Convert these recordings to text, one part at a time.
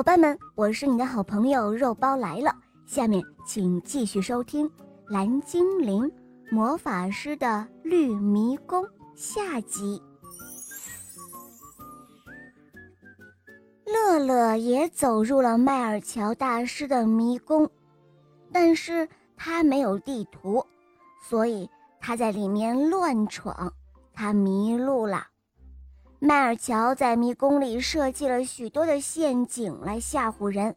伙伴们，我是你的好朋友肉包来了。下面请继续收听《蓝精灵魔法师的绿迷宫》下集。乐乐也走入了麦尔乔大师的迷宫，但是他没有地图，所以他在里面乱闯，他迷路了。麦尔乔在迷宫里设计了许多的陷阱来吓唬人，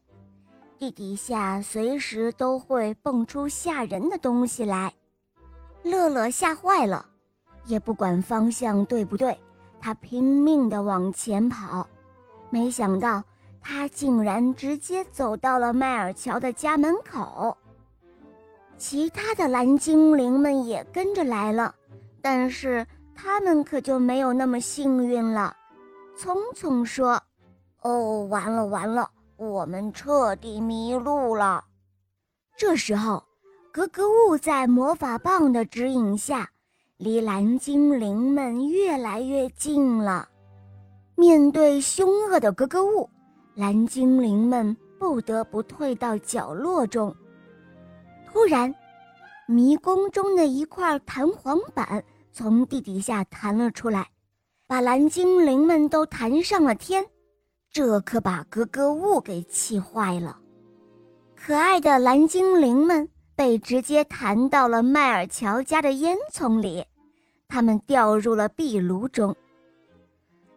地底下随时都会蹦出吓人的东西来。乐乐吓坏了，也不管方向对不对，他拼命地往前跑。没想到他竟然直接走到了麦尔乔的家门口。其他的蓝精灵们也跟着来了，但是。他们可就没有那么幸运了。聪聪说：“哦，完了完了，我们彻底迷路了。”这时候，格格巫在魔法棒的指引下，离蓝精灵们越来越近了。面对凶恶的格格巫，蓝精灵们不得不退到角落中。突然，迷宫中的一块弹簧板。从地底下弹了出来，把蓝精灵们都弹上了天，这可把格格巫给气坏了。可爱的蓝精灵们被直接弹到了迈尔乔家的烟囱里，他们掉入了壁炉中。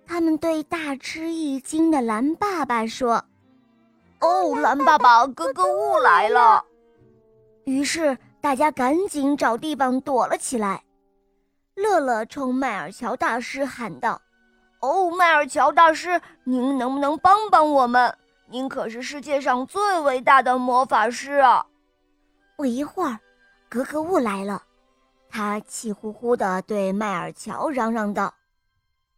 他们对大吃一惊的蓝爸爸说：“哦，蓝爸爸，格格巫来了！”于是大家赶紧找地方躲了起来。乐乐冲麦尔乔大师喊道：“哦，麦尔乔大师，您能不能帮帮我们？您可是世界上最伟大的魔法师啊！”不一会儿，格格巫来了，他气呼呼地对麦尔乔嚷嚷道：“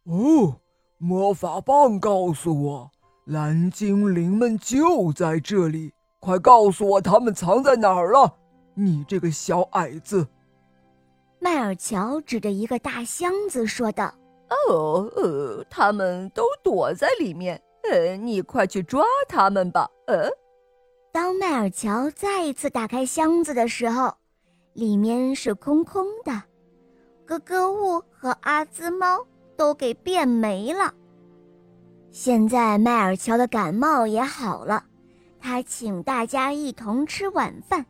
哦，魔法棒告诉我，蓝精灵们就在这里，快告诉我他们藏在哪儿了！你这个小矮子！”麦尔乔指着一个大箱子说道：“哦，呃，他们都躲在里面。呃，你快去抓他们吧。”呃，当迈尔乔再一次打开箱子的时候，里面是空空的，格格巫和阿兹猫都给变没了。现在迈尔乔的感冒也好了，他请大家一同吃晚饭，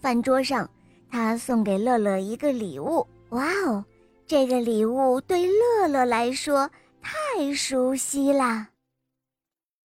饭桌上。他送给乐乐一个礼物，哇哦！这个礼物对乐乐来说太熟悉了。